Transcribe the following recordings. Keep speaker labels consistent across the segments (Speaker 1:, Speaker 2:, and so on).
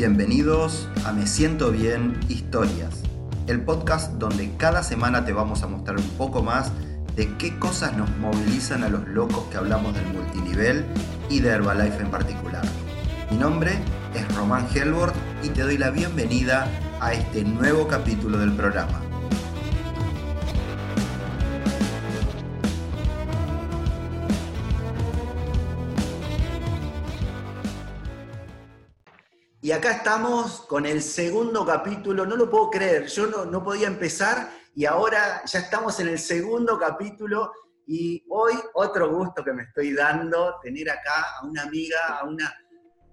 Speaker 1: Bienvenidos a Me Siento Bien Historias, el podcast donde cada semana te vamos a mostrar un poco más de qué cosas nos movilizan a los locos que hablamos del multinivel y de Herbalife en particular. Mi nombre es Román Helbord y te doy la bienvenida a este nuevo capítulo del programa. Y acá estamos con el segundo capítulo, no lo puedo creer, yo no, podía empezar y ahora ya estamos en el segundo capítulo. Y hoy otro gusto que me estoy dando, tener acá a una amiga, a una,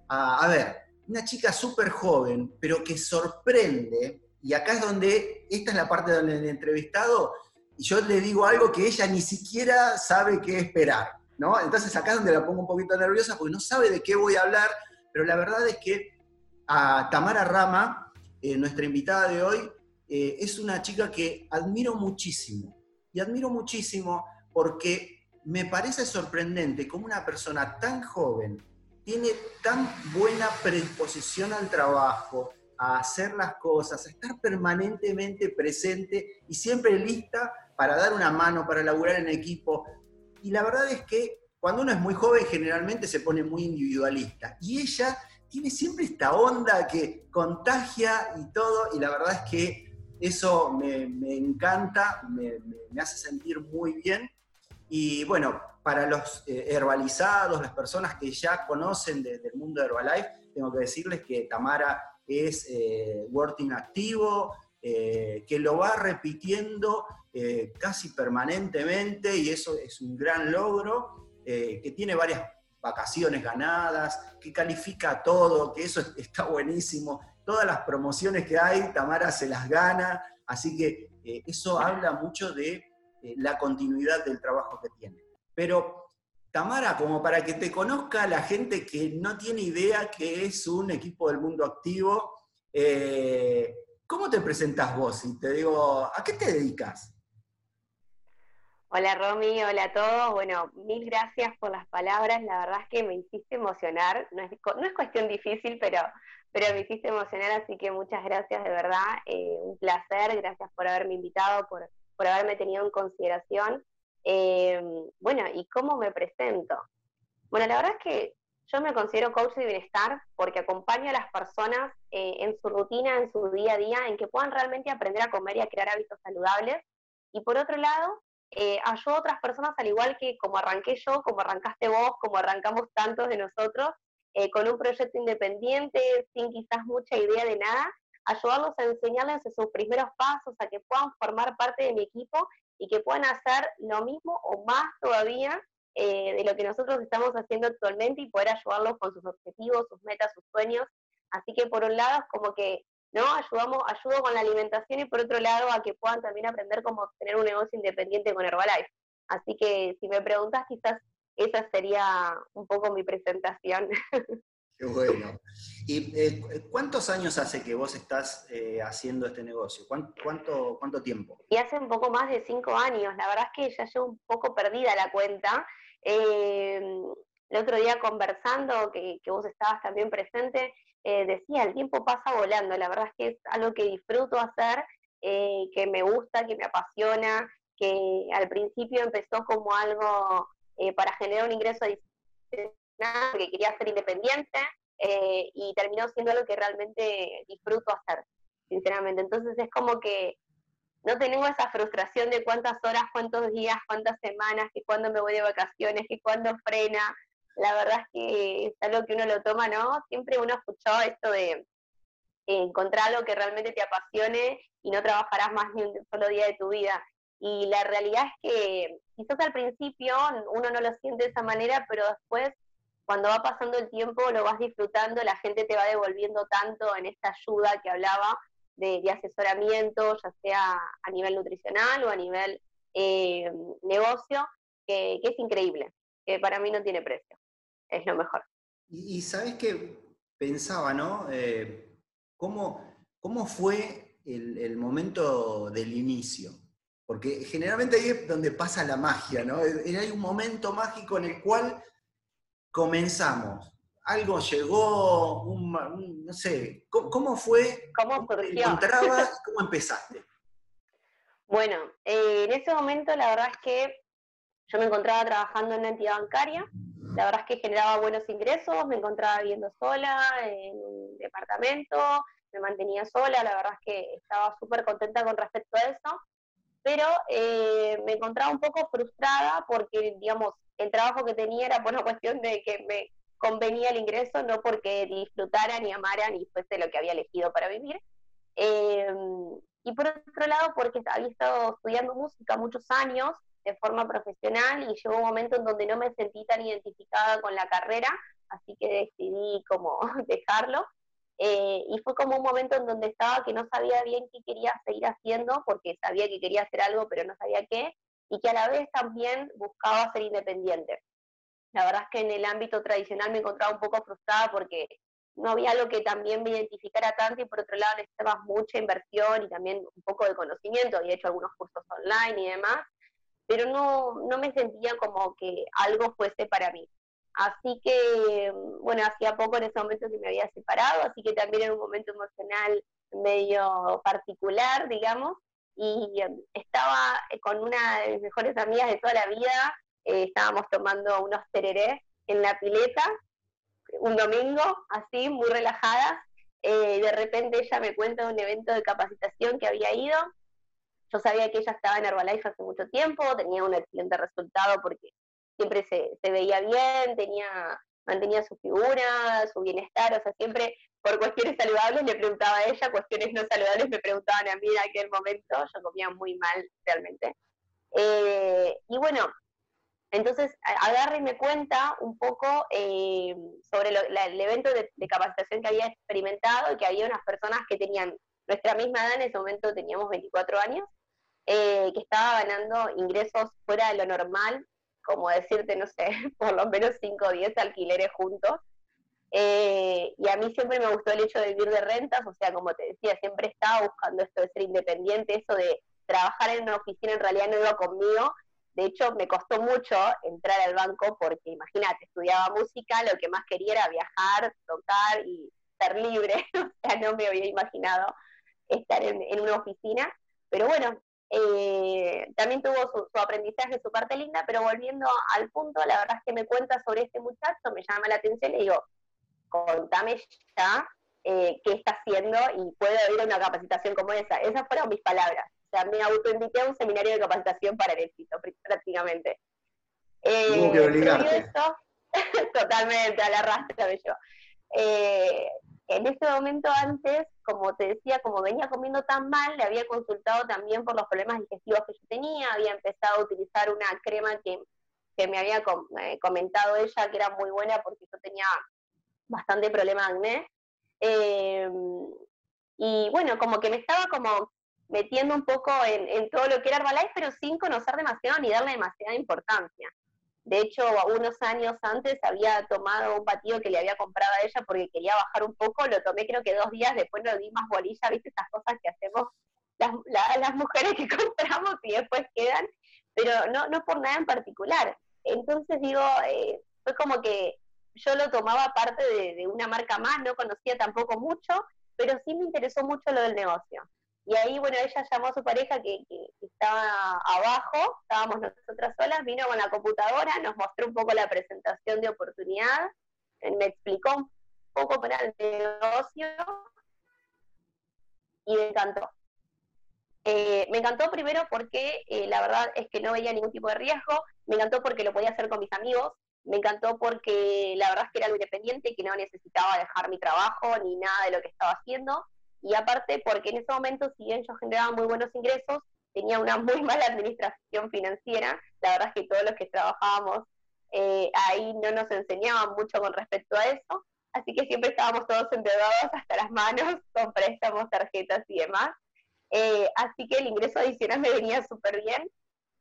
Speaker 1: a, ver, una chica súper joven, pero que sorprende, y acá es donde, esta es la parte donde el entrevistado, y yo le digo algo que ella ni siquiera sabe qué esperar, ¿no? Entonces acá es donde la pongo un poquito nerviosa porque no sabe de qué voy a hablar, pero la verdad es que a Tamara Rama, eh, nuestra invitada de hoy, eh, es una chica que admiro muchísimo. Y admiro muchísimo porque me parece sorprendente cómo una persona tan joven tiene tan buena predisposición al trabajo, a hacer las cosas, a estar permanentemente presente y siempre lista para dar una mano, para laburar en equipo. Y la verdad es que cuando uno es muy joven generalmente se pone muy individualista. Y ella tiene siempre esta onda que contagia y todo, y la verdad es que eso me, encanta, me, hace sentir muy bien. Y bueno, para los eh, herbalizados, las personas que ya conocen del mundo de Herbalife, tengo que decirles que Tamara es eh, working activo, eh, que lo va repitiendo casi permanentemente y eso es un gran logro, que tiene varias vacaciones ganadas, que califica todo, que eso está buenísimo. Todas las promociones que hay, Tamara se las gana, así que eh, eso habla mucho de eh, la continuidad del trabajo que tiene. Pero Tamara, como para que te conozca la gente que no tiene idea que es un equipo del mundo activo, eh, ¿cómo te presentas vos? Y te digo, ¿a qué te dedicas?
Speaker 2: Hola Romy, hola a todos. Bueno, mil gracias por las palabras. La verdad es que me hiciste emocionar. No es, cuestión difícil, pero, pero me hiciste emocionar, así que muchas gracias de verdad. Eh, un placer, gracias por haberme invitado, por, por haberme tenido en consideración. Eh, bueno, ¿y cómo me presento? Bueno, la verdad es que yo me considero coach de bienestar porque acompaño a las personas eh, en su rutina, en su día a día, en que puedan realmente aprender a comer y a crear hábitos saludables. Y por otro lado, eh, ayudo a otras personas al igual que como arranqué yo, como arrancaste vos, como arrancamos tantos de nosotros, eh, con un proyecto independiente, sin quizás mucha idea de nada, ayudarlos a enseñarles sus primeros pasos, a que puedan formar parte de mi equipo y que puedan hacer lo mismo o más todavía eh, de lo que nosotros estamos haciendo actualmente y poder ayudarlos con sus objetivos, sus metas, sus sueños. Así que por un lado es como que ¿no? Ayudamos, ayudo con la alimentación y por otro lado a que puedan también aprender cómo tener un negocio independiente con Herbalife. Así que si me preguntas, quizás esa sería un poco mi presentación.
Speaker 1: Qué bueno. ¿Y eh, cuántos años hace que vos estás eh, haciendo este negocio? ¿Cuánto, ¿Cuánto, tiempo?
Speaker 2: Y hace un poco más de cinco años. La verdad es que ya llevo un poco perdida la cuenta. Eh, el otro día conversando, que, que vos estabas también presente, eh, decía, el tiempo pasa volando, la verdad es que es algo que disfruto hacer, eh, que me gusta, que me apasiona, que al principio empezó como algo eh, para generar un ingreso adicional, que quería ser independiente, y terminó siendo algo que realmente disfruto hacer, sinceramente. Entonces es como que no tengo esa frustración de cuántas horas, cuántos días, cuántas semanas, que cuándo me voy de vacaciones, que cuándo frena, la verdad es que es algo que uno lo toma, ¿no? Siempre uno ha escuchado esto de encontrar algo que realmente te apasione y no trabajarás más ni un solo día de tu vida. Y la realidad es que quizás al principio uno no lo siente de esa manera, pero después, cuando va pasando el tiempo, lo vas disfrutando, la gente te va devolviendo tanto en esta ayuda que hablaba de, asesoramiento, ya sea a nivel nutricional o a nivel eh, negocio, que es increíble, que para mí no tiene precio es lo mejor.
Speaker 1: Y, sabes que pensaba, ¿no? Eh, ¿cómo, ¿cómo, fue el, momento del inicio? Porque generalmente ahí es donde pasa la magia, ¿no? Hay un momento mágico en el cual comenzamos algo llegó, un, no sé, ¿cómo, fue?
Speaker 2: ¿Cómo?
Speaker 1: ¿Te encontrabas? ¿Cómo empezaste?
Speaker 2: Bueno, eh, en ese momento la verdad es que yo me encontraba trabajando en una entidad bancaria, la verdad es que generaba buenos ingresos, me encontraba viviendo sola en un departamento, me mantenía sola, la verdad es que estaba súper contenta con respecto a eso, pero eh, me encontraba un poco frustrada porque, digamos, el trabajo que tenía era por una cuestión de que me convenía el ingreso, no porque disfrutara ni amara ni fuese lo que había elegido para vivir. Eh, y por otro lado, porque había estado estudiando música muchos años de forma profesional y llegó un momento en donde no me sentí tan identificada con la carrera, así que decidí como dejarlo. Eh, y fue como un momento en donde estaba que no sabía bien qué quería seguir haciendo, porque sabía que quería hacer algo, pero no sabía qué, y que a la vez también buscaba ser independiente. La verdad es que en el ámbito tradicional me encontraba un poco frustrada porque no había algo que también me identificara tanto y por otro lado necesitaba mucha inversión y también un poco de conocimiento. Había hecho algunos cursos online y demás, pero no, no me sentía como que algo fuese para mí. Así que, bueno, hacía poco en ese momento que me había separado, así que también era un momento emocional medio particular, digamos, y em, estaba con una de mis mejores amigas de toda la vida, eh, estábamos tomando unos tererés en la pileta, un domingo, así, muy relajada, eh, de repente ella me cuenta de un evento de capacitación que había ido, yo sabía que ella estaba en Herbalife hace mucho tiempo, tenía un excelente resultado porque siempre se, se veía bien, tenía, mantenía su figura, su bienestar, o sea, siempre por cuestiones saludables le preguntaba a ella, cuestiones no saludables me preguntaban a mí en aquel momento, yo comía muy mal realmente. Eh, y bueno, entonces agarra y me cuenta un poco eh, sobre el evento de, capacitación que había experimentado y que había unas personas que tenían nuestra misma edad, en ese momento teníamos 24 años, eh, que estaba ganando ingresos fuera de lo normal como decirte, no sé, por lo menos 5 o 10 alquileres juntos. Eh, y a mí siempre me gustó el hecho de vivir de rentas, o sea, como te decía, siempre estaba buscando esto de ser independiente, eso de trabajar en una oficina en realidad no iba conmigo. De hecho, me costó mucho entrar al banco porque, imagínate, estudiaba música, lo que más quería era viajar, tocar y ser libre. o sea, no me había imaginado estar en, en una oficina. Pero bueno, eh, también tuvo su, aprendizaje, su parte linda, pero volviendo al punto, la verdad es que me cuenta sobre este muchacho, me llama la atención y le digo, contame ya eh, qué está haciendo y puedo ir a una capacitación como esa. Esas fueron mis palabras. O sea, me autoinvité a un seminario de capacitación para el éxito, prácticamente.
Speaker 1: Eh, que obligarte.
Speaker 2: totalmente, a la rastra me yo. Eh, en ese momento antes, como te decía, como venía comiendo tan mal, le había consultado también por los problemas digestivos que yo tenía, había empezado a utilizar una crema que, me había eh, comentado ella que era muy buena porque yo tenía bastante problema de acné. Em, y bueno, como que me estaba como metiendo un poco en, en, todo lo que era Herbalife, pero sin conocer demasiado ni darle demasiada importancia. De hecho, unos años antes había tomado un batido que le había comprado a ella porque quería bajar un poco, lo tomé creo que dos días, después no di más bolilla, viste esas cosas que hacemos las, las mujeres que compramos y después quedan, pero no, no por nada en particular. Entonces digo, eh, fue como que yo lo tomaba parte de, de una marca más, no conocía tampoco mucho, pero sí me interesó mucho lo del negocio. Y ahí, bueno, ella llamó a su pareja que, estaba abajo, estábamos nosotras solas, vino con la computadora, nos mostró un poco la presentación de oportunidad, eh, me explicó un poco para el negocio y me encantó. Eh, me encantó primero porque eh, la verdad es que no veía ningún tipo de riesgo, me encantó porque lo podía hacer con mis amigos, me encantó porque la verdad es que era algo independiente, que no necesitaba dejar mi trabajo ni nada de lo que estaba haciendo, y aparte porque en ese momento, si bien yo generaba muy buenos ingresos, tenía una muy mala administración financiera, la verdad es que todos los que trabajábamos eh, ahí no nos enseñaban mucho con respecto a eso, así que siempre estábamos todos endeudados hasta las manos con préstamos, tarjetas y demás. Eh, así que el ingreso adicional me venía súper bien.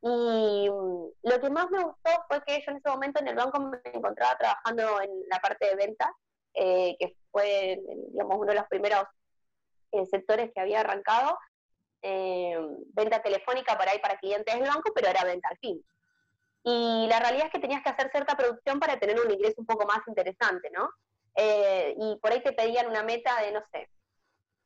Speaker 2: Y mm, lo que más me gustó fue que yo en ese momento en el banco me encontraba trabajando en la parte de ventas, eh, que fue, digamos, uno de los primeros en sectores que había arrancado, eh, venta telefónica para ahí para clientes del banco, pero era venta al fin. Y la realidad es que tenías que hacer cierta producción para tener un ingreso un poco más interesante, ¿no? eh, y por ahí te pedían una meta de, no sé,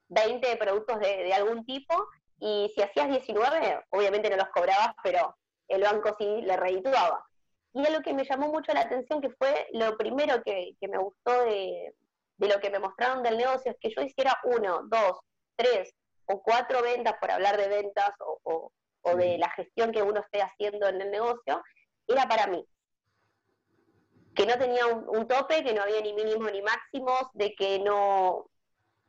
Speaker 2: 20 productos de, algún tipo, y si hacías 19, obviamente no los cobrabas, pero el banco sí le redituaba. Y es lo que me llamó mucho la atención, que fue lo primero que, me gustó de, lo que me mostraron del negocio, es que yo hiciera uno, dos, tres o cuatro ventas, por hablar de ventas o, de la gestión que uno esté haciendo en el negocio, era para mí. Que no tenía un, tope, que no había ni mínimos ni máximos, de que no,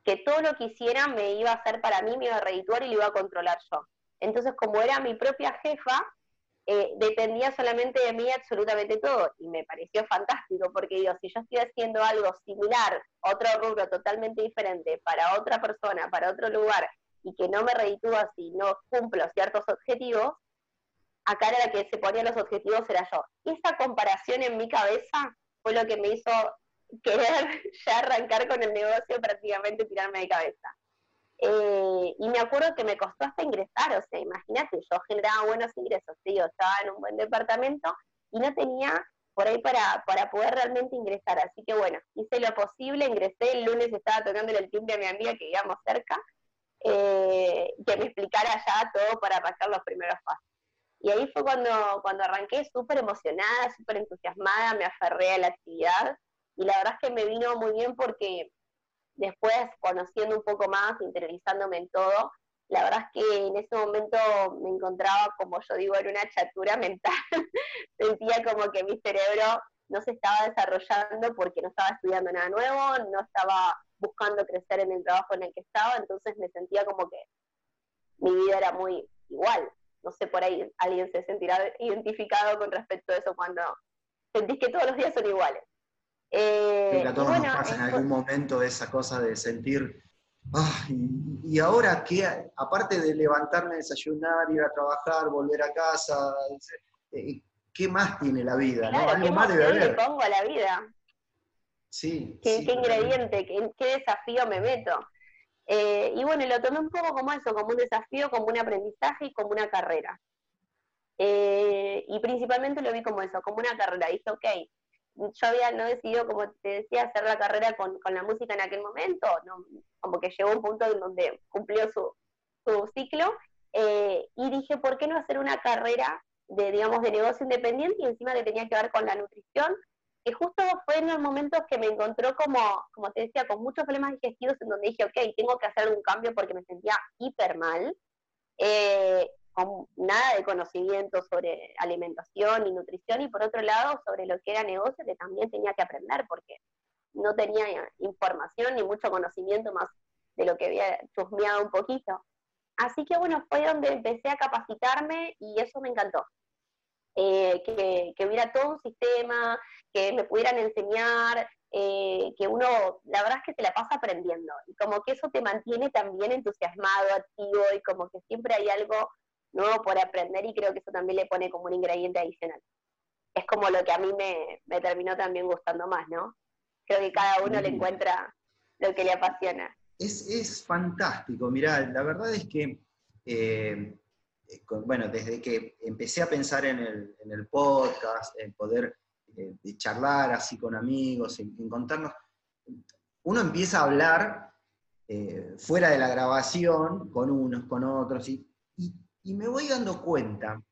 Speaker 2: que todo lo que hiciera me iba a hacer para mí, me iba a redituar y lo iba a controlar yo. Entonces, como era mi propia jefa, eh, dependía solamente de mí absolutamente todo. Y me pareció fantástico, porque digo, si yo estoy haciendo algo similar, otro rubro totalmente diferente, para otra persona, para otro lugar, y que no me reditúa si no cumplo ciertos objetivos, acá era la que se ponía los objetivos era yo. Esa comparación en mi cabeza fue lo que me hizo querer ya arrancar con el negocio, prácticamente tirarme de cabeza. Eh, y me acuerdo que me costó hasta ingresar, o sea, imagínate, yo generaba buenos ingresos, yo estaba en un buen departamento y no tenía por ahí para, para poder realmente ingresar. Así que bueno, hice lo posible, ingresé, el lunes estaba tocando el timbre a mi amiga que vivíamos cerca, eh, que me explicara ya todo para pasar los primeros pasos. Y ahí fue cuando, cuando arranqué súper emocionada, súper entusiasmada, me aferré a la actividad y la verdad es que me vino muy bien porque después, conociendo un poco más, interiorizándome en todo, la verdad es que en ese momento me encontraba, como yo digo, en una chatura mental. Sentía como que mi cerebro no se estaba desarrollando porque no estaba estudiando nada nuevo, no estaba buscando crecer en el trabajo en el que estaba, entonces me sentía como que mi vida era muy igual. No sé, por ahí alguien se sentirá identificado con respecto a eso cuando sentís que todos los días son iguales.
Speaker 1: Eh, a todos nos pasa en algún momento esa cosa de sentir, y, ahora qué, aparte de levantarme, desayunar, ir a trabajar, volver a casa, eh, ¿qué más tiene la vida?
Speaker 2: Claro, ¿qué más le pongo a la vida?
Speaker 1: Sí.
Speaker 2: ¿Qué, ingrediente, qué, desafío me meto? Eh, y bueno, lo tomé un poco como eso, como un desafío, como un aprendizaje y como una carrera. y principalmente lo vi como eso, como una carrera. Dije, ok, yo había no decidido, como te decía, hacer la carrera con, la música en aquel momento, como que llegó un punto en donde cumplió su, ciclo, eh, y dije, ¿por qué no hacer una carrera de, digamos, de negocio independiente y encima que tenía que ver con la nutrición? Que justo fue en los momentos que me encontró como, como te decía, con muchos problemas digestivos en donde dije, ok, tengo que hacer algún cambio porque me sentía hiper mal. Eh, con nada de conocimiento sobre alimentación y nutrición y por otro lado sobre lo que era negocio que también tenía que aprender porque no tenía información ni mucho conocimiento más de lo que había chusmeado un poquito. Así que bueno, fue donde empecé a capacitarme y eso me encantó. Eh, que, que, hubiera todo un sistema, que me pudieran enseñar, eh, que uno, la verdad es que se la pasa aprendiendo y como que eso te mantiene también entusiasmado, activo y como que siempre hay algo nuevo por aprender y creo que eso también le pone como un ingrediente adicional. Es como lo que a mí me, terminó también gustando más, ¿no? Creo que cada uno le encuentra lo que le apasiona.
Speaker 1: Es, fantástico, mirá, la verdad es que, eh, bueno, desde que empecé a pensar en el, podcast, en poder eh, charlar así con amigos, en, encontrarnos, uno empieza a hablar eh, fuera de la grabación con unos, con otros, y y me voy dando cuenta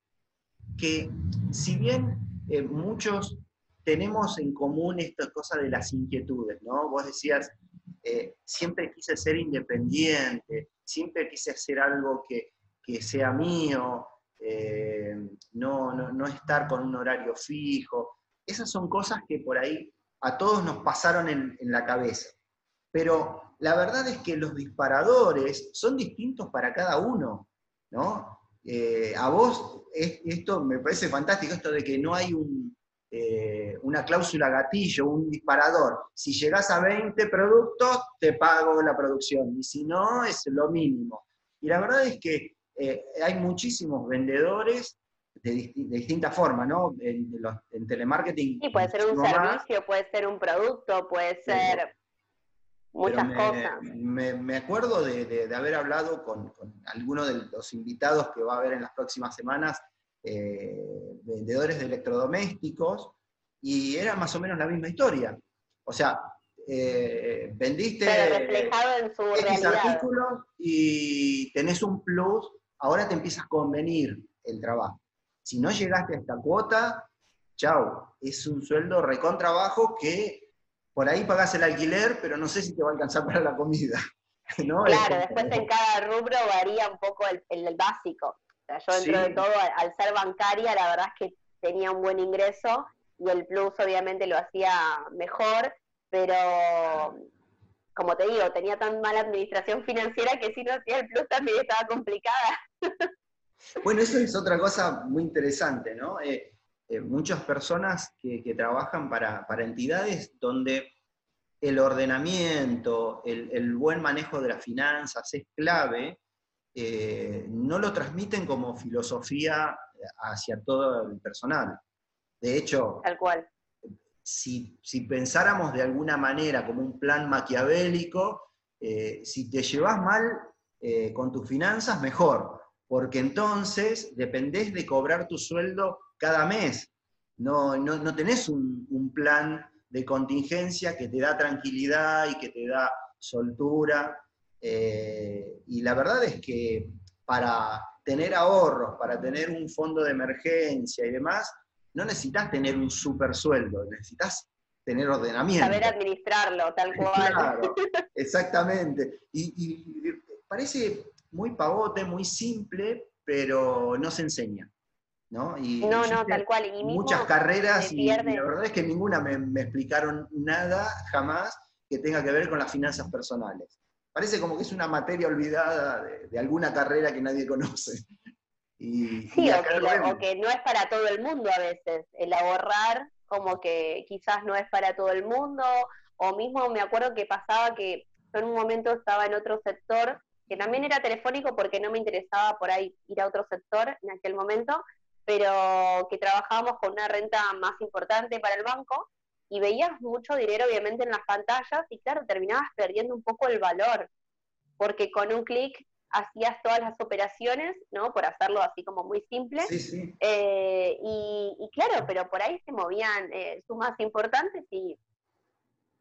Speaker 1: que si bien eh, muchos tenemos en común esta cosa de las inquietudes, ¿no? Vos decías, eh, siempre quise ser independiente, siempre quise hacer algo que, sea mío, eh, no, no, estar con un horario fijo. Esas son cosas que por ahí a todos nos pasaron en, en la cabeza. Pero la verdad es que los disparadores son distintos para cada uno, ¿no? Eh, a vos, esto me parece fantástico, esto de que no hay eh, una cláusula gatillo, un disparador. Si llegás a 20 productos, te pago la producción, y si no, es lo mínimo. Y la verdad es que eh, hay muchísimos vendedores de, distinta forma, ¿no? En, telemarketing.
Speaker 2: Sí, puede ser un servicio, puede ser un producto, puede ser muchas
Speaker 1: me,
Speaker 2: cosas.
Speaker 1: Me, acuerdo de, haber hablado con, con algunos de los invitados que va a haber en las próximas semanas, eh, vendedores de electrodomésticos, y era más o menos la misma historia. O sea, eh, vendiste
Speaker 2: reflejado en su
Speaker 1: artículo y tenés un plus, ahora te empieza a convenir el trabajo. Si no llegaste a esta cuota, chao, es un sueldo recontrabajo que por ahí pagás el alquiler, pero no sé si te va a alcanzar para la comida.
Speaker 2: Claro, después en cada rubro varía un poco el, el, básico. O sea, yo dentro de todo, al ser bancaria, la verdad es que tenía un buen ingreso y el plus obviamente lo hacía mejor, pero como te digo, tenía tan mala administración financiera que si no hacía el plus también estaba complicada.
Speaker 1: Bueno, eso es otra cosa muy interesante, ¿no? Eh, eh, muchas personas que, trabajan para, entidades donde el ordenamiento, el, buen manejo de las finanzas es clave, eh, no lo transmiten como filosofía hacia todo el personal. De hecho,
Speaker 2: Tal cual.
Speaker 1: Si, pensáramos de alguna manera como un plan maquiavélico, eh, si te llevas mal eh, con tus finanzas, mejor, porque entonces dependés de cobrar tu sueldo cada mes. No, no, tenés un, plan de contingencia que te da tranquilidad y que te da soltura. Eh, y la verdad es que para tener ahorros, para tener un fondo de emergencia y demás, no necesitas tener un super sueldo, necesitas tener ordenamiento.
Speaker 2: Saber administrarlo, tal cual.
Speaker 1: Claro, exactamente. Y, parece muy pavote, muy simple, pero no se enseña. ¿no?
Speaker 2: Y no, no, tal cual. Y
Speaker 1: muchas carreras y, la verdad es que ninguna me, explicaron nada jamás que tenga que ver con las finanzas personales. Parece como que es una materia olvidada de alguna carrera que nadie conoce
Speaker 2: sí, o que, no es para todo el mundo a veces. El ahorrar, como que quizás no es para todo el mundo, o mismo me acuerdo que pasaba que yo en un momento estaba en otro sector, que también era telefónico porque no me interesaba por ahí ir a otro sector en aquel momento, pero que trabajábamos con una renta más importante para el banco y veías mucho dinero obviamente en las pantallas y claro, terminabas perdiendo un poco el valor, porque con un clic hacías todas las operaciones, ¿no? Por hacerlo así como muy simple. Eh, y, claro, pero por ahí se movían eh, sumas importantes y,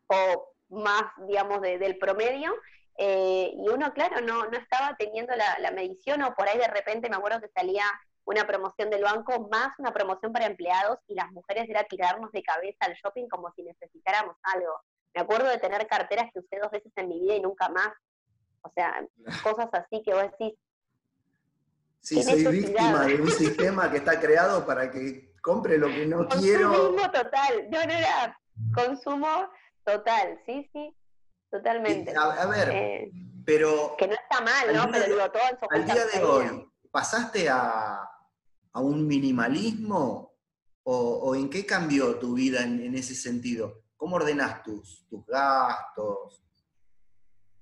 Speaker 2: o más, digamos, del promedio. Eh, y uno, claro, no, no estaba teniendo la, medición o por ahí de repente me acuerdo que salía una promoción del banco más una promoción para empleados y las mujeres era tirarnos de cabeza al shopping como si necesitáramos algo. Me acuerdo de tener carteras que usé dos veces en mi vida y nunca más o sea, cosas así que vos decís.
Speaker 1: Sí, soy víctima de un sistema que está creado para que compre lo que no quiero.
Speaker 2: Consumo total, no, no era consumo total, sí, sí, totalmente.
Speaker 1: A, ver, eh, pero...
Speaker 2: Que no está mal, ¿no? Pero digo, todo en su
Speaker 1: Al día de hoy, ¿pasaste a, a un minimalismo o, o, en qué cambió tu vida en, en ese sentido? ¿Cómo ordenas tus, tus gastos?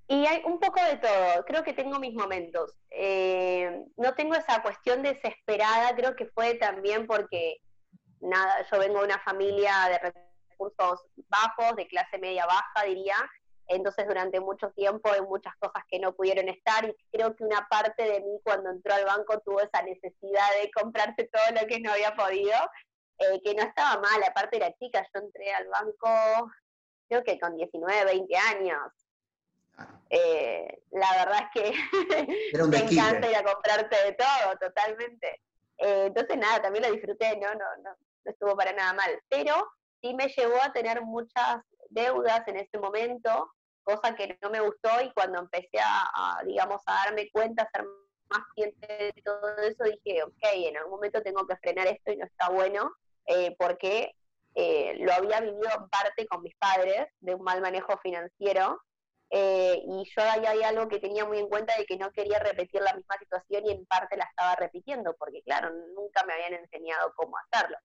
Speaker 2: Y hay un poco de todo, creo que tengo mis momentos. Eh, no tengo esa cuestión desesperada, creo que fue también porque, nada, yo vengo de una familia de recursos bajos, de clase media baja, diría, entonces durante mucho tiempo hay muchas cosas que no pudieron estar y creo que una parte de mí cuando entró al banco tuvo esa necesidad de comprarse todo lo que no había podido, eh, que no estaba mal, aparte era chica, yo entré al banco creo que con 19, 20 años, eh, la verdad es que me encanta ir a comprarte de todo, totalmente. Eh, entonces, nada, también lo disfruté, ¿no? No, no, no estuvo para nada mal. Pero sí me llevó a tener muchas deudas en ese momento, cosa que no me gustó y cuando empecé a, digamos, a darme cuenta, a ser más consciente de todo eso, dije, ok, en algún momento tengo que frenar esto y no está bueno, eh, porque lo había vivido en parte con mis padres, de un mal manejo financiero, eh, y yo ahí hay algo que tenía muy en cuenta de que no quería repetir la misma situación y en parte la estaba repitiendo, porque claro, nunca me habían enseñado cómo hacerlo.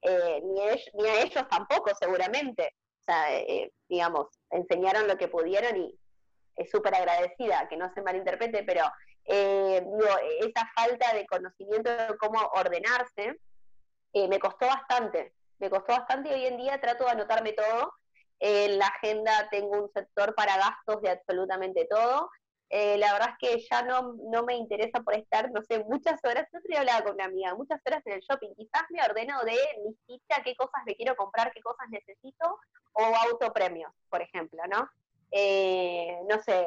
Speaker 2: Eh, ni, ni, a ellos tampoco, seguramente. O sea, eh, digamos, enseñaron lo que pudieron y es súper agradecida, que no se malinterprete, pero esa falta de conocimiento de cómo ordenarse me costó bastante. Me costó bastante y hoy en día trato de anotarme todo en la agenda tengo un sector para gastos de absolutamente todo. eh, la verdad es que ya no, no me interesa por estar, no sé, muchas horas, yo otro hablaba con una amiga, muchas horas en el shopping, quizás me ordeno de listita qué cosas me quiero comprar, qué cosas necesito, o autopremios, por ejemplo, ¿no? Eh, no sé,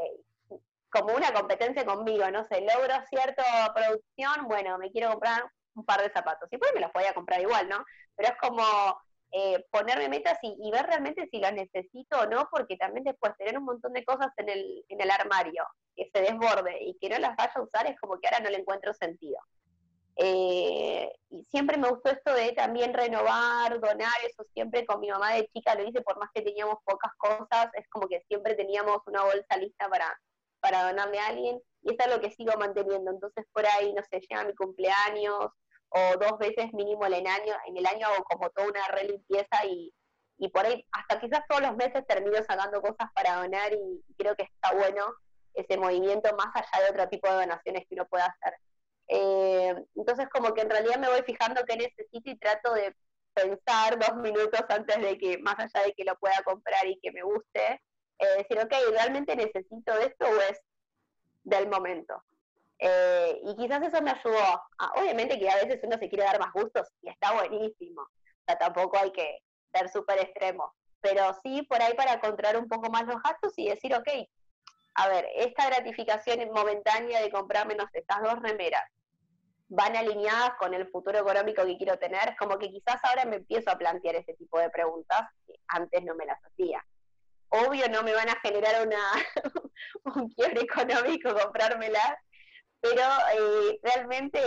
Speaker 2: como una competencia conmigo, no sé, logro cierta producción, bueno, me quiero comprar un par de zapatos, y pues me los podía comprar igual, ¿no? Pero es como eh, ponerme metas y, ver realmente si las necesito o no, porque también después tener un montón de cosas en el, en el armario que se desborde y que no las vaya a usar es como que ahora no le encuentro sentido. Eh, y siempre me gustó esto de también renovar, donar, eso siempre con mi mamá de chica lo hice, por más que teníamos pocas cosas, es como que siempre teníamos una bolsa lista para, para donarle a alguien, y es lo que sigo manteniendo. Entonces por ahí, no sé, llega mi cumpleaños, o dos veces mínimo en el año, en el año hago como toda una relimpieza y, y por ahí hasta quizás todos los meses termino sacando cosas para donar y creo que está bueno ese movimiento más allá de otro tipo de donaciones que uno pueda hacer. Eh, entonces como que en realidad me voy fijando qué necesito y trato de pensar dos minutos antes de que, más allá de que lo pueda comprar y que me guste, eh, decir, ok, ¿realmente necesito esto o es del momento? Eh, y quizás eso me ayudó. A, obviamente que a veces uno se quiere dar más gustos y está buenísimo. O sea, tampoco hay que ser súper extremo. Pero sí por ahí para controlar un poco más los gastos y decir, ok, a ver, esta gratificación momentánea de comprarme no estas dos remeras van alineadas con el futuro económico que quiero tener, como que quizás ahora me empiezo a plantear ese tipo de preguntas que antes no me las hacía. Obvio no me van a generar una, un quiebre económico comprármelas, pero eh, realmente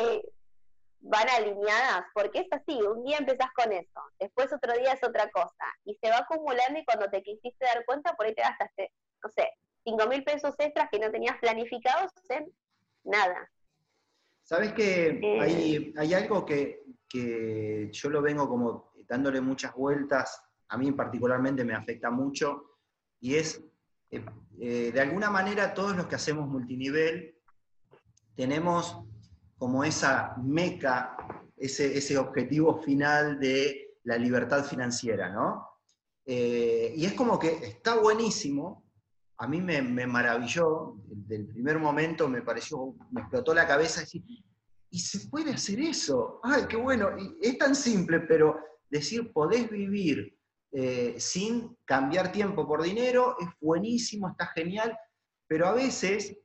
Speaker 2: van alineadas, porque es así, un día empezás con eso, después otro día es otra cosa, y se va acumulando y cuando te quisiste dar cuenta, por ahí te gastaste, no sé, cinco mil pesos extras que no tenías planificados en nada.
Speaker 1: Sabes que eh. hay, hay, algo que, que yo lo vengo como dándole muchas vueltas, a mí particularmente me afecta mucho, y es, eh, de alguna manera todos los que hacemos multinivel, tenemos como esa meca, ese, objetivo final de la libertad financiera, ¿no? Eh, y es como que está buenísimo, a mí me, maravilló, del primer momento me pareció, me explotó la cabeza decir, y se puede hacer eso, ay, qué bueno, es tan simple, pero decir, podés vivir eh, sin cambiar tiempo por dinero, es buenísimo, está genial, pero a veces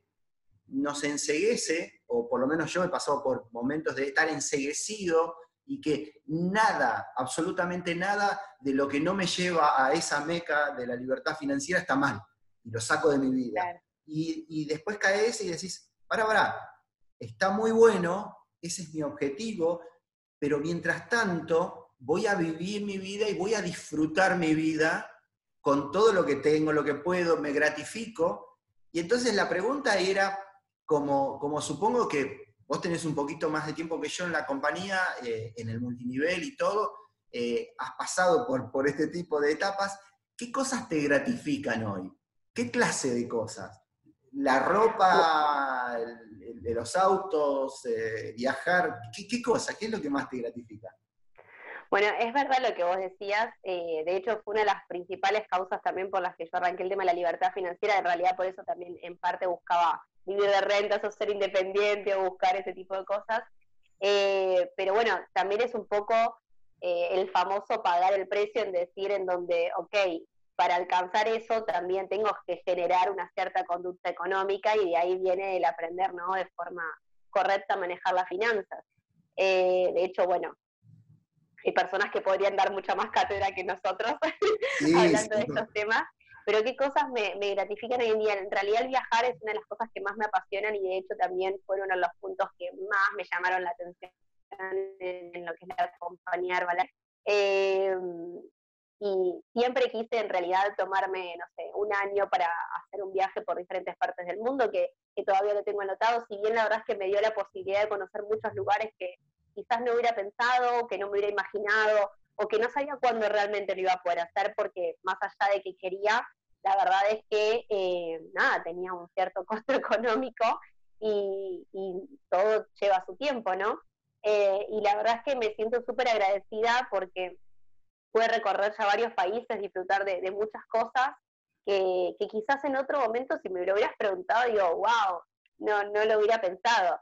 Speaker 1: nos enseguece, o por lo menos yo he pasado por momentos de estar enseguecido y que nada, absolutamente nada de lo que no me lleva a esa meca de la libertad financiera está mal, y lo saco de mi vida. Y, después caes y decís, para, para, está muy bueno, ese es mi objetivo, pero mientras tanto voy a vivir mi vida y voy a disfrutar mi vida con todo lo que tengo, lo que puedo, me gratifico. Y entonces la pregunta era, como, supongo que vos tenés un poquito más de tiempo que yo en la compañía, eh, en el multinivel y todo, eh, has pasado por, por este tipo de etapas, ¿qué cosas te gratifican hoy? ¿Qué clase de cosas? ¿La ropa, los autos, eh, viajar? ¿qué, ¿Qué cosa? ¿Qué es lo que más te gratifica?
Speaker 2: Bueno, es verdad lo que vos decías, de hecho fue una de las principales causas también por las que yo arranqué el tema de la libertad financiera, en realidad por eso también en parte buscaba vivir de rentas o ser independiente o buscar ese tipo de cosas. Eh, pero bueno, también es un poco eh, el famoso pagar el precio en decir en donde, ok, para alcanzar eso también tengo que generar una cierta conducta económica y de ahí viene el aprender, ¿no? De forma correcta a manejar las finanzas. Eh, de hecho, bueno, hay personas que podrían dar mucha más cátedra que nosotros hablando de estos temas, pero qué cosas me, gratifican hoy en día. En realidad el viajar es una de las cosas que más me apasionan y de hecho también fueron los puntos que más me llamaron la atención en, lo que es la compañía Herbalife. Em, y siempre quise en realidad tomarme, no sé, un año para hacer un viaje por diferentes partes del mundo, que, que todavía lo tengo anotado, si bien la verdad es que me dio la posibilidad de conocer muchos lugares que quizás no hubiera pensado, que no me hubiera imaginado, o que no sabía cuándo realmente lo iba a poder hacer, porque más allá de que quería, la verdad es que, eh, nada, tenía un cierto costo económico y, todo lleva su tiempo, ¿no? Eh, y la verdad es que me siento súper agradecida porque pude recorrer ya varios países, disfrutar de, muchas cosas que, quizás en otro momento si me lo hubieras preguntado, digo, wow, no, no lo hubiera pensado.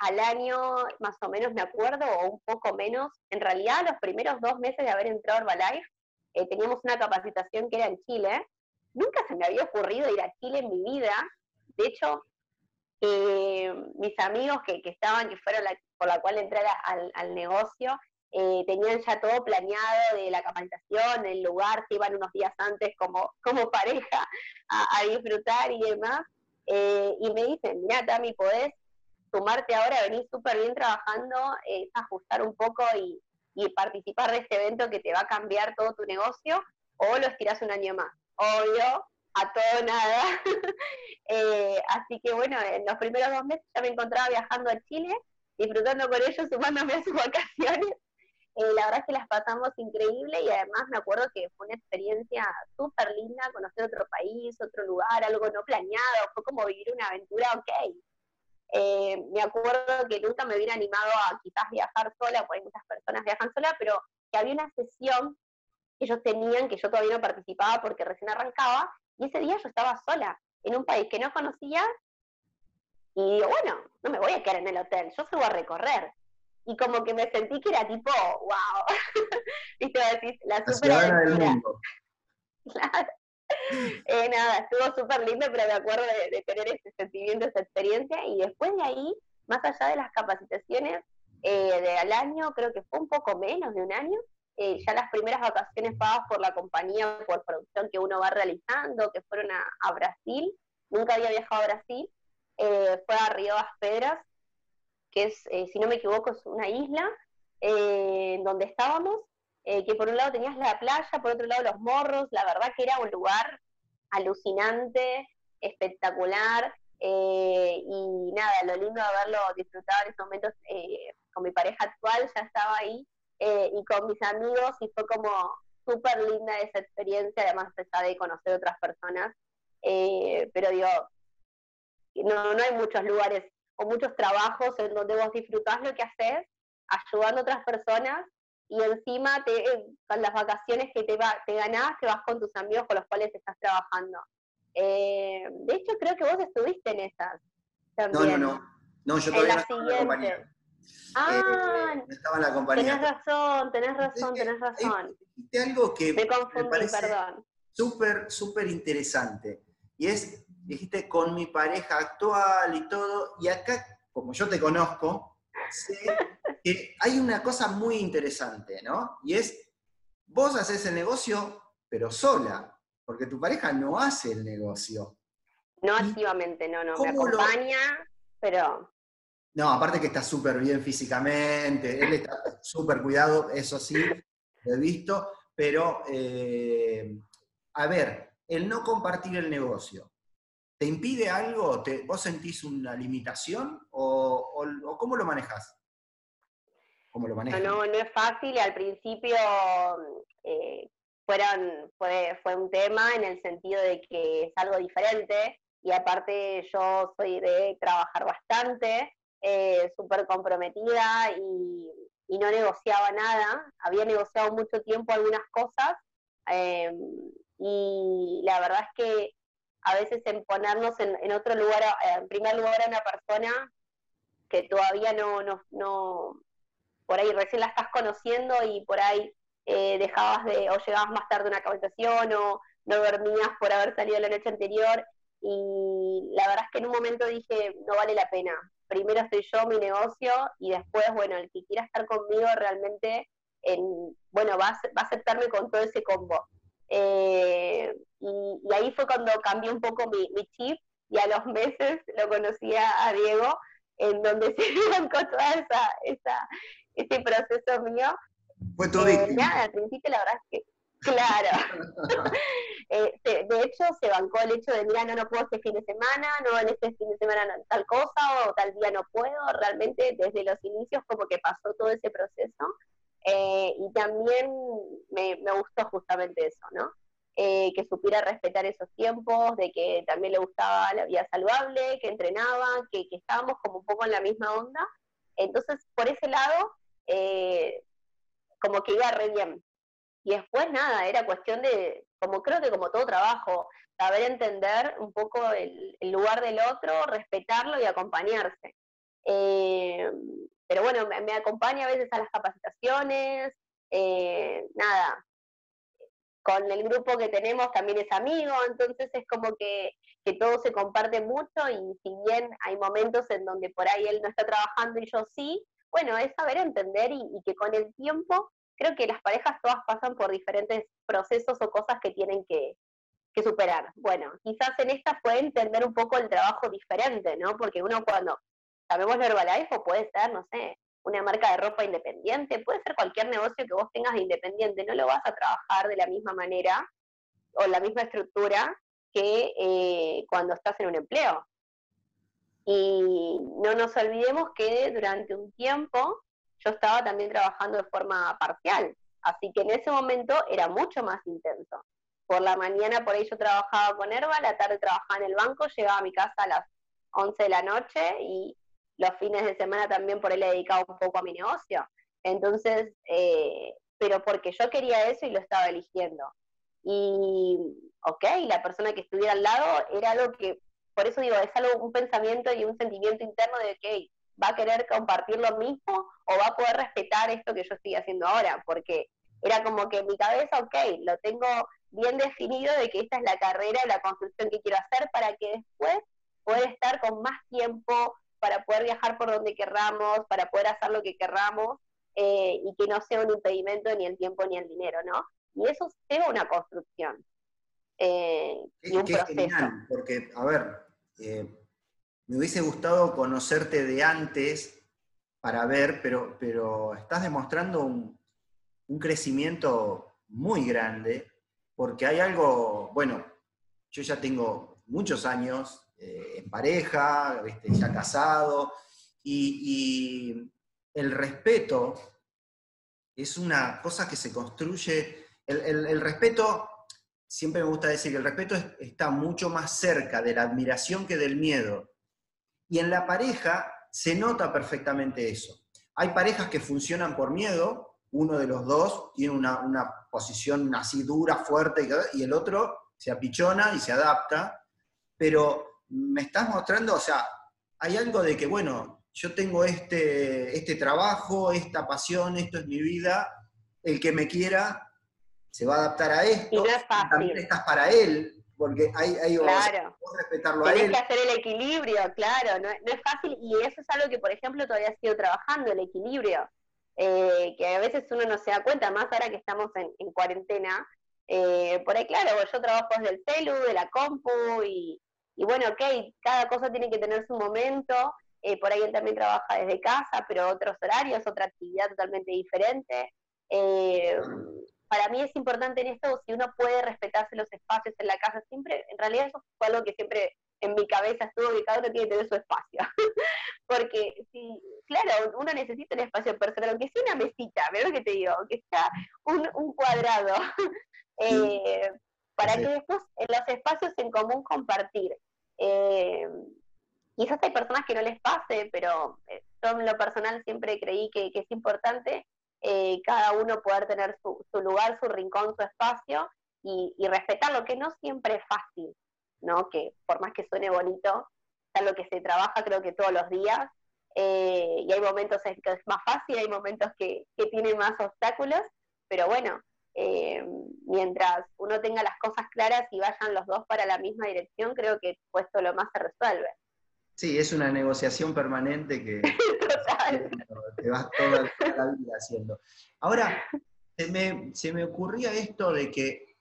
Speaker 2: Al año más o menos me acuerdo, o un poco menos, en realidad los primeros dos meses de haber entrado a Herbalife, eh, teníamos una capacitación que era en Chile. Nunca se me había ocurrido ir a Chile en mi vida. De hecho, eh, mis amigos que, estaban, que fueron por la cual entré al, negocio, eh, tenían ya todo planeado de la capacitación, el lugar, se iban unos días antes como, pareja a, disfrutar y demás. Eh, y me dicen, mira, Tami, podés sumarte ahora, venir súper bien trabajando, es ajustar un poco y, y, participar de este evento que te va a cambiar todo tu negocio, o lo estirás un año más. Obvio, a todo nada. Eh, así que bueno, en los primeros dos meses ya me encontraba viajando a Chile, disfrutando con ellos, sumándome a sus vacaciones. Eh, la verdad es que las pasamos increíble y además me acuerdo que fue una experiencia súper linda, conocer otro país, otro lugar, algo no planeado, fue como vivir una aventura, ok. Eh, me acuerdo que nunca me hubiera animado a quizás viajar sola, porque muchas personas viajan sola, pero que había una sesión ellos tenían, que yo todavía no participaba porque recién arrancaba, y ese día yo estaba sola, en un país que no conocía, y digo, bueno, no me voy a quedar en el hotel, yo salgo a recorrer. Y como que me sentí que era tipo, wow, viste, decís, la, la super del mundo. Claro. Eh, nada, estuvo súper lindo, pero me acuerdo de, tener ese sentimiento, esa experiencia, y después de ahí, más allá de las capacitaciones eh, del año, creo que fue un poco menos de un año, eh, ya las primeras vacaciones pagadas por la compañía, por producción que uno va realizando, que fueron a, Brasil, nunca había viajado a Brasil, eh, fue a Río das Pedras, que es, eh, si no me equivoco, es una isla en donde estábamos, que por un lado tenías la playa, por otro lado los morros, la verdad que era un lugar alucinante, espectacular, y nada, lo lindo de haberlo disfrutado en esos momentos con mi pareja actual, ya estaba ahí eh, y con mis amigos y fue como súper linda esa experiencia, además de conocer otras personas, eh, pero digo, no, no hay muchos lugares o muchos trabajos en donde vos disfrutás lo que haces, ayudando a otras personas y encima te, eh, con las vacaciones que te, va, te ganás, te vas con tus amigos con los cuales estás trabajando. de hecho, creo que vos estuviste en esas.
Speaker 1: También. No, no, no. No, yo todavía en la
Speaker 2: Ah, eh, estaba en la compañía. Tenés razón, tenés razón, tenés razón.
Speaker 1: Dijiste algo que me, parece súper, súper interesante. Y es, dijiste, con mi pareja actual y todo, y acá, como yo te conozco, sé que hay una cosa muy interesante, ¿no? Y es, vos haces el negocio, pero sola, porque tu pareja no hace el negocio.
Speaker 2: No activamente, no, no, me acompaña, pero...
Speaker 1: No, aparte que está súper bien físicamente, él está súper cuidado, eso sí, lo he visto, pero eh, a ver, el no compartir el negocio, ¿te impide algo? ¿Te, ¿Vos sentís una limitación o, cómo lo manejas?
Speaker 2: ¿Cómo lo manejas? No, no, es fácil, al principio eh, fueron, fue, fue un tema en el sentido de que es algo diferente y aparte yo soy de trabajar bastante, eh, súper comprometida y, no negociaba nada. Había negociado mucho tiempo algunas cosas em, y la verdad es que a veces en ponernos en, otro lugar, en primer lugar a una persona que todavía no, no, no, por ahí recién la estás conociendo y por ahí eh, dejabas de, o llegabas más tarde a una habitación o no dormías por haber salido la noche anterior y la verdad es que en un momento dije, no vale la pena, primero estoy yo, mi negocio, y después, bueno, el que quiera estar conmigo realmente, en, bueno, va a, va a aceptarme con todo ese combo. Eh, y, ahí fue cuando cambió un poco mi, mi, chip, y a los meses lo conocí a Diego, en donde se con toda esa, esa, ese proceso mío.
Speaker 1: Fue tu eh,
Speaker 2: Nada, al principio la verdad es que Claro. Eh, de hecho, se bancó el hecho de, mira, no, no puedo este fin de semana, no, en este fin de semana tal cosa o tal día no puedo. Realmente, desde los inicios, como que pasó todo ese proceso. Eh, y también me, gustó justamente eso, ¿no? Eh, que supiera respetar esos tiempos, de que también le gustaba la vida saludable, que entrenaba, que, que estábamos como un poco en la misma onda. Entonces, por ese lado, como que iba re bien. Y después nada, era cuestión de, como creo que como todo trabajo, saber entender un poco el, lugar del otro, respetarlo y acompañarse. Eh, pero bueno, me, acompaña a veces a las capacitaciones, eh, nada, con el grupo que tenemos también es amigo, entonces es como que, que, todo se comparte mucho y si bien hay momentos en donde por ahí él no está trabajando y yo sí, bueno, es saber entender y, y que con el tiempo creo que las parejas todas pasan por diferentes procesos o cosas que tienen que, superar. Bueno, quizás en esta fue entender un poco el trabajo diferente, ¿no? Porque uno cuando, sabemos Herbalife o puede ser, no sé, una marca de ropa independiente, puede ser cualquier negocio que vos tengas de independiente, no lo vas a trabajar de la misma manera o la misma estructura que eh, cuando estás en un empleo. Y no nos olvidemos que durante un tiempo yo estaba también trabajando de forma parcial, así que en ese momento era mucho más intenso. Por la mañana por ahí yo trabajaba con Herba, la tarde trabajaba en el banco, llegaba a mi casa a las 11 de la noche y los fines de semana también por ahí le dedicaba un poco a mi negocio. Entonces, eh, pero porque yo quería eso y lo estaba eligiendo. Y, ok, la persona que estuviera al lado era algo que, por eso digo, es algo, un pensamiento y un sentimiento interno de, ok, va a querer compartir lo mismo o va a poder respetar esto que yo estoy haciendo ahora, porque era como que en mi cabeza, ok, lo tengo bien definido de que esta es la carrera, la construcción que quiero hacer para que después pueda estar con más tiempo para poder viajar por donde querramos, para poder hacer lo que querramos eh, y que no sea un impedimento ni el tiempo ni el dinero, ¿no? Y eso es una construcción
Speaker 1: eh, y un proceso. porque, a ver, eh, me hubiese gustado conocerte de antes para ver, pero, estás demostrando un, crecimiento muy grande, porque hay algo, bueno, yo ya tengo muchos años eh, en pareja, ya casado, y, el respeto es una cosa que se construye, el, respeto, siempre me gusta decir que el respeto está mucho más cerca de la admiración que del miedo. Y en la pareja se nota perfectamente eso. Hay parejas que funcionan por miedo, uno de los dos tiene una, posición así dura, fuerte, y el otro se apichona y se adapta, pero me estás mostrando, o sea, hay algo de que, bueno, yo tengo este, este trabajo, esta pasión, esto es mi vida, el que me quiera se va a adaptar a esto, y también estás para él, porque hay, hay
Speaker 2: claro. respetarlo a él. que hacer el equilibrio, claro, no, es fácil y eso es algo que, por ejemplo, todavía sigo trabajando, el equilibrio, eh, que a veces uno no se da cuenta, más ahora que estamos en, cuarentena. Eh, por ahí, claro, yo trabajo desde el celu, de la compu y, bueno, ok, cada cosa tiene que tener su momento. Eh, por ahí él también trabaja desde casa, pero otros horarios, otra actividad totalmente diferente para mí es importante en esto, si uno puede respetarse los espacios en la casa, siempre, en realidad eso fue algo que siempre en mi cabeza estuvo que cada uno tiene que tener su espacio. Porque, si, claro, uno necesita un espacio personal, aunque sea una mesita, ¿ves lo que te digo? Que sea un, cuadrado, eh, para que después en los espacios en común compartir. Eh, quizás hay personas que no les pase, pero eh, yo en lo personal siempre creí que es importante eh, cada uno poder tener su, lugar, su rincón, su espacio y, y, respetar lo que no siempre es fácil, ¿no? Que por más que suene bonito, es algo que se trabaja creo que todos los días eh, y hay momentos en que es más fácil, hay momentos que, que tiene más obstáculos, pero bueno, eh, mientras uno tenga las cosas claras y vayan los dos para la misma dirección, creo que puesto lo más se resuelve.
Speaker 1: Sí, es una negociación permanente que, te vas toda, la vida haciendo. Ahora, se me, se me ocurría esto de que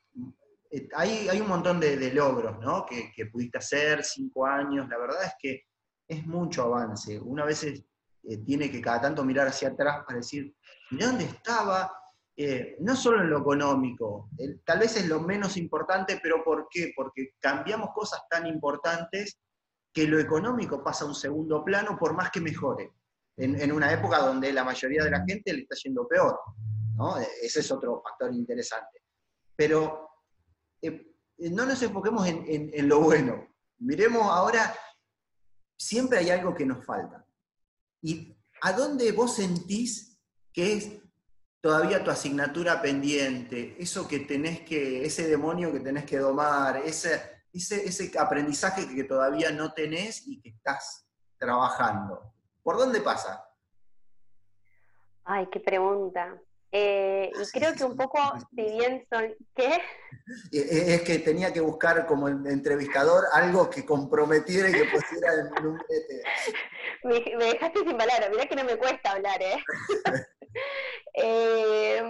Speaker 1: eh, hay, hay un montón de, logros ¿no? que, pudiste hacer, cinco años, la verdad es que es mucho avance. Una vez veces eh, tiene que cada tanto mirar hacia atrás para decir, ¿de dónde estaba? Eh, no solo en lo económico, tal vez es lo menos importante, pero ¿por qué? Porque cambiamos cosas tan importantes que lo económico pasa a un segundo plano por más que mejore, en, una época donde la mayoría de la gente le está yendo peor. ¿no? Ese es otro factor interesante. Pero eh, no nos enfoquemos en, lo bueno. Miremos ahora, siempre hay algo que nos falta. ¿Y a dónde vos sentís que es todavía tu asignatura pendiente, eso que tenés que, ese demonio que tenés que domar, ese, ese, ese aprendizaje que todavía no tenés y que estás trabajando. ¿Por dónde pasa?
Speaker 2: Ay, qué pregunta. Eh, y creo que un poco, si bien son... ¿Qué?
Speaker 1: Es que tenía que buscar como entrevistador algo que comprometiera y que pusiera en un...
Speaker 2: Me, me, dejaste sin palabras, mirá que no me cuesta hablar, ¿eh? eh,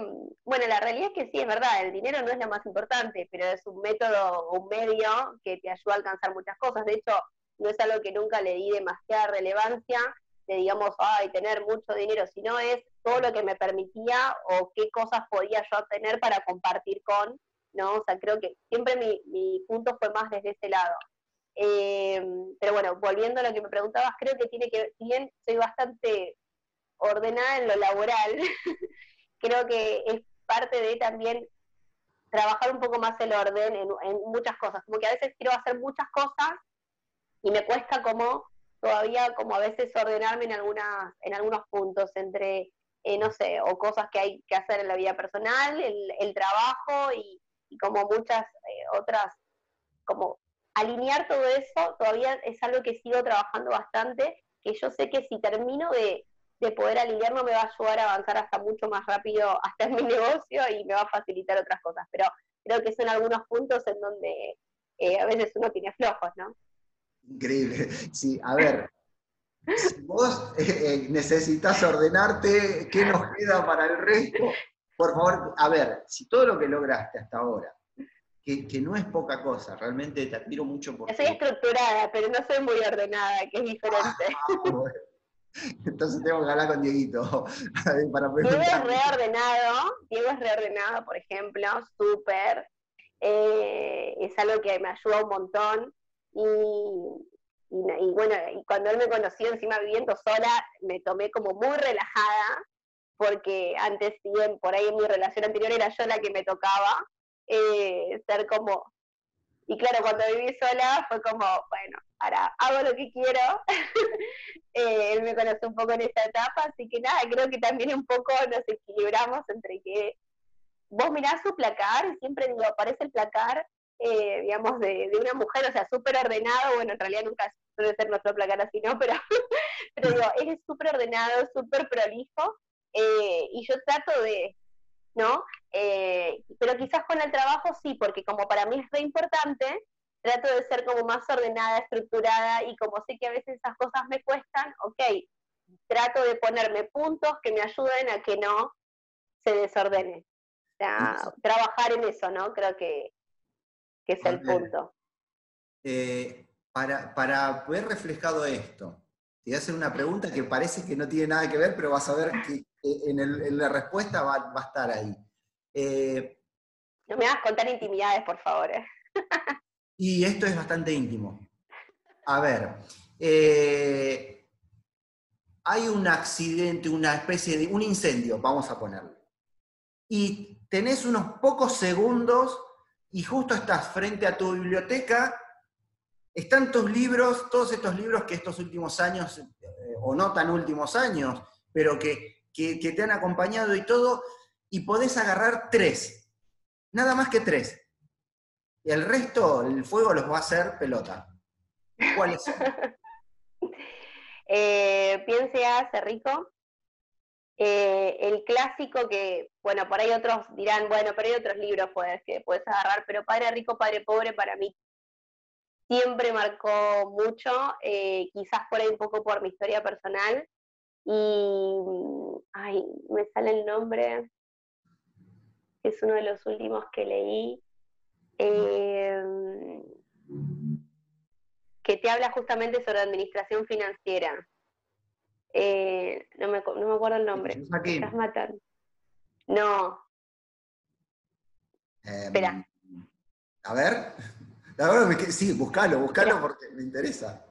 Speaker 2: bueno, la realidad es que sí, es verdad, el dinero no es lo más importante, pero es un método, un medio que te ayuda a alcanzar muchas cosas. De hecho, no es algo que nunca le di demasiada relevancia, de digamos, ay, tener mucho dinero, sino es todo lo que me permitía o qué cosas podía yo tener para compartir con, ¿no? O sea, creo que siempre mi, mi punto fue más desde ese lado. Eh, pero bueno, volviendo a lo que me preguntabas, creo que tiene que, si bien soy bastante ordenada en lo laboral, creo que es parte de también trabajar un poco más el orden en, muchas cosas, como que a veces quiero hacer muchas cosas y me cuesta como todavía como a veces ordenarme en algunas, en algunos puntos entre, eh, no sé, o cosas que hay que hacer en la vida personal, el, el trabajo y, y, como muchas eh, otras, como alinear todo eso todavía es algo que sigo trabajando bastante, que yo sé que si termino de, de poder alinearlo me va a ayudar a avanzar hasta mucho más rápido hasta en mi negocio y me va a facilitar otras cosas, pero creo que son algunos puntos en donde eh, a veces uno tiene flojos, ¿no?
Speaker 1: Increíble. Sí, a ver, si vos eh, eh, necesitas ordenarte, ¿qué nos queda para el resto? Por favor, a ver, si todo lo que lograste hasta ahora, que, que no es poca cosa, realmente te admiro mucho por...
Speaker 2: Soy estructurada, pero no soy muy ordenada, que es diferente. Ah, bueno.
Speaker 1: Entonces tengo que hablar con Dieguito.
Speaker 2: para Diego es reordenado, Diego es reordenado, por ejemplo, súper. Eh, es algo que me ayuda un montón. Y, y, bueno, cuando él me conoció encima viviendo sola, me tomé como muy relajada, porque antes, bien, por ahí en mi relación anterior era yo la que me tocaba eh, ser como... Y claro, cuando viví sola fue como, bueno, ahora hago lo que quiero. eh, él me conoció un poco en esa etapa, así que nada, creo que también un poco nos equilibramos entre que vos mirás su placar, siempre digo, aparece el placar eh, digamos, de, de, una mujer, o sea, súper ordenado, bueno, en realidad nunca suele ser nuestro placar así, ¿no? Pero, pero digo, él es súper ordenado, súper prolijo, eh, y yo trato de, ¿no? Eh, pero quizás con el trabajo sí, porque como para mí es re importante, trato de ser como más ordenada, estructurada, y como sé que a veces esas cosas me cuestan, ok, trato de ponerme puntos que me ayuden a que no se desordene. O sea, trabajar en eso, ¿no? Creo que, que es el punto.
Speaker 1: Eh, para, para ver reflejado esto, te voy a hacer una pregunta que parece que no tiene nada que ver, pero vas a ver que en, el, en la respuesta va, va, a estar ahí.
Speaker 2: Eh, no me hagas contar intimidades, por favor. Eh.
Speaker 1: y esto es bastante íntimo. A ver, eh, hay un accidente, una especie de, un incendio, vamos a ponerlo. Y tenés unos pocos segundos y justo estás frente a tu biblioteca, están tus libros, todos estos libros que estos últimos años, eh, o no tan últimos años, pero que, que, que, te han acompañado y todo, y podés agarrar tres, nada más que tres. Y el resto, el fuego los va a hacer pelota. ¿Cuáles son?
Speaker 2: eh, piense a Cerrico, eh, el clásico que, bueno, por ahí otros dirán, bueno, pero hay otros libros puedes, que puedes agarrar, pero Padre Rico, Padre Pobre para mí siempre marcó mucho, eh, quizás por ahí un poco por mi historia personal. Y, ay, me sale el nombre, es uno de los últimos que leí, eh, que te habla justamente sobre administración financiera. Eh, no, me, no me acuerdo el nombre. Estás matando. No.
Speaker 1: Eh, Espera. A ver. Ahora sí, buscalo, buscalo porque me interesa.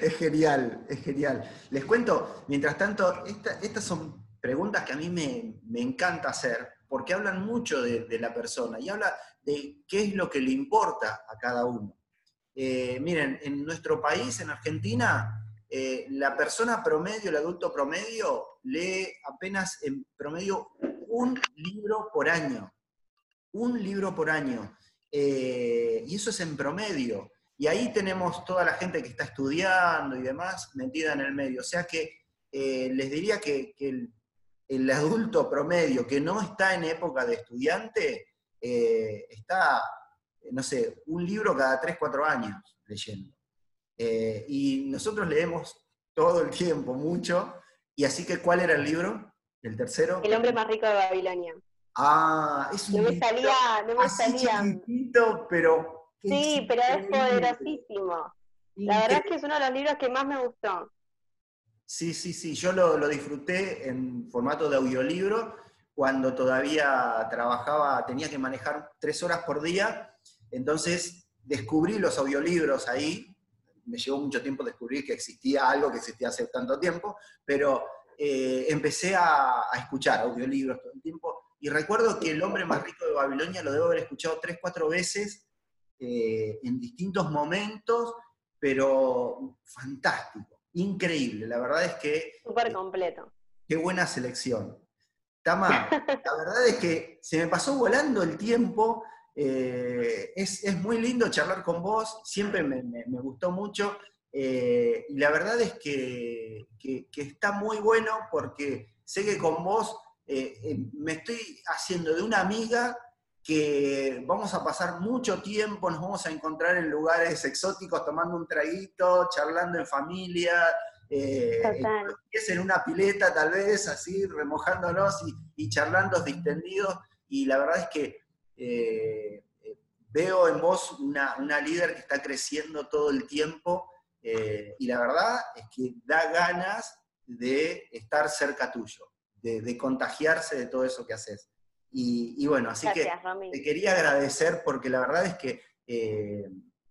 Speaker 1: Es genial, es genial. Les cuento, mientras tanto, esta, estas son preguntas que a mí me, me encanta hacer, porque hablan mucho de, de, la persona y habla de qué es lo que le importa a cada uno. Eh, miren, en nuestro país, en Argentina, eh, la persona promedio, el adulto promedio, lee apenas en promedio un libro por año. Un libro por año. Eh, y eso es en promedio. Y ahí tenemos toda la gente que está estudiando y demás metida en el medio. O sea que eh, les diría que, el, adulto promedio que no está en época de estudiante está, no sé, un libro cada 3, 4 años leyendo. Eh, y nosotros leemos todo el tiempo, mucho. Y así que, ¿cuál era el libro? El tercero.
Speaker 2: El hombre más rico de Babilonia.
Speaker 1: Ah, es un
Speaker 2: No me salía, no me salía.
Speaker 1: pero.
Speaker 2: Sí, pero es poderosísimo. La verdad es que es uno de los libros que más me gustó.
Speaker 1: Sí, sí, sí. Yo lo, lo disfruté en formato de audiolibro cuando todavía trabajaba, tenía que manejar tres horas por día. Entonces descubrí los audiolibros ahí, me llevó mucho tiempo descubrir que existía algo que existía hace tanto tiempo, pero eh, empecé a, escuchar audiolibros todo el tiempo. Y recuerdo que El hombre más rico de Babilonia lo debo haber escuchado tres, cuatro veces eh, en distintos momentos, pero fantástico, increíble. La verdad es que...
Speaker 2: Súper completo.
Speaker 1: Qué buena selección. Tama, la verdad es que se me pasó volando el tiempo eh, es, muy lindo charlar con vos, siempre me, gustó mucho. Eh, y la verdad es que, está muy bueno porque sé que con vos eh, me estoy haciendo de una amiga que vamos a pasar mucho tiempo, nos vamos a encontrar en lugares exóticos tomando un traguito, charlando en familia, es en una pileta tal vez, así remojándonos y, y charlando distendidos. Y la verdad es que eh, eh, veo en vos una, líder que está creciendo todo el tiempo eh, y la verdad es que da ganas de estar cerca tuyo, de, contagiarse de todo eso que haces. Y, bueno, así que te quería agradecer porque la verdad es que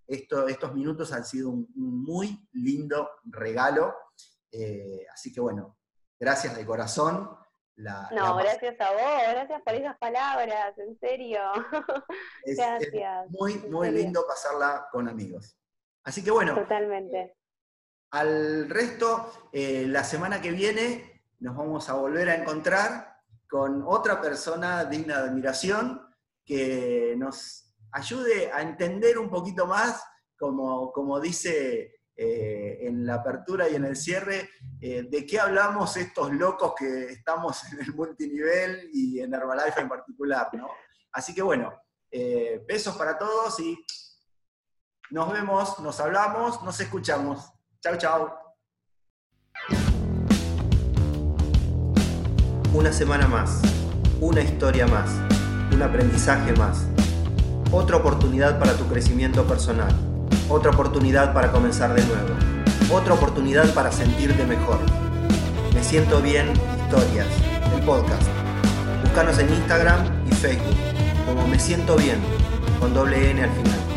Speaker 1: estos minutos han sido un, muy lindo regalo. así que bueno, gracias de corazón
Speaker 2: no, gracias a vos, gracias por esas palabras, en serio. gracias.
Speaker 1: muy, muy lindo pasarla con amigos. Así que bueno.
Speaker 2: Totalmente.
Speaker 1: Eh, al resto, eh, la semana que viene nos vamos a volver a encontrar con otra persona digna de admiración que nos ayude a entender un poquito más, como, como dice eh, en la apertura y en el cierre, eh, de qué hablamos estos locos que estamos en el multinivel y en Herbalife en particular, ¿no? Así que bueno, eh, besos para todos y nos vemos, nos hablamos, nos escuchamos. Chao, chao. Una semana más, una historia más, un aprendizaje más, otra oportunidad para tu crecimiento personal otra oportunidad para comenzar de nuevo, otra oportunidad para sentirte mejor. Me siento bien, historias, el podcast. Búscanos en Instagram y Facebook como Me siento bien, con doble N al final.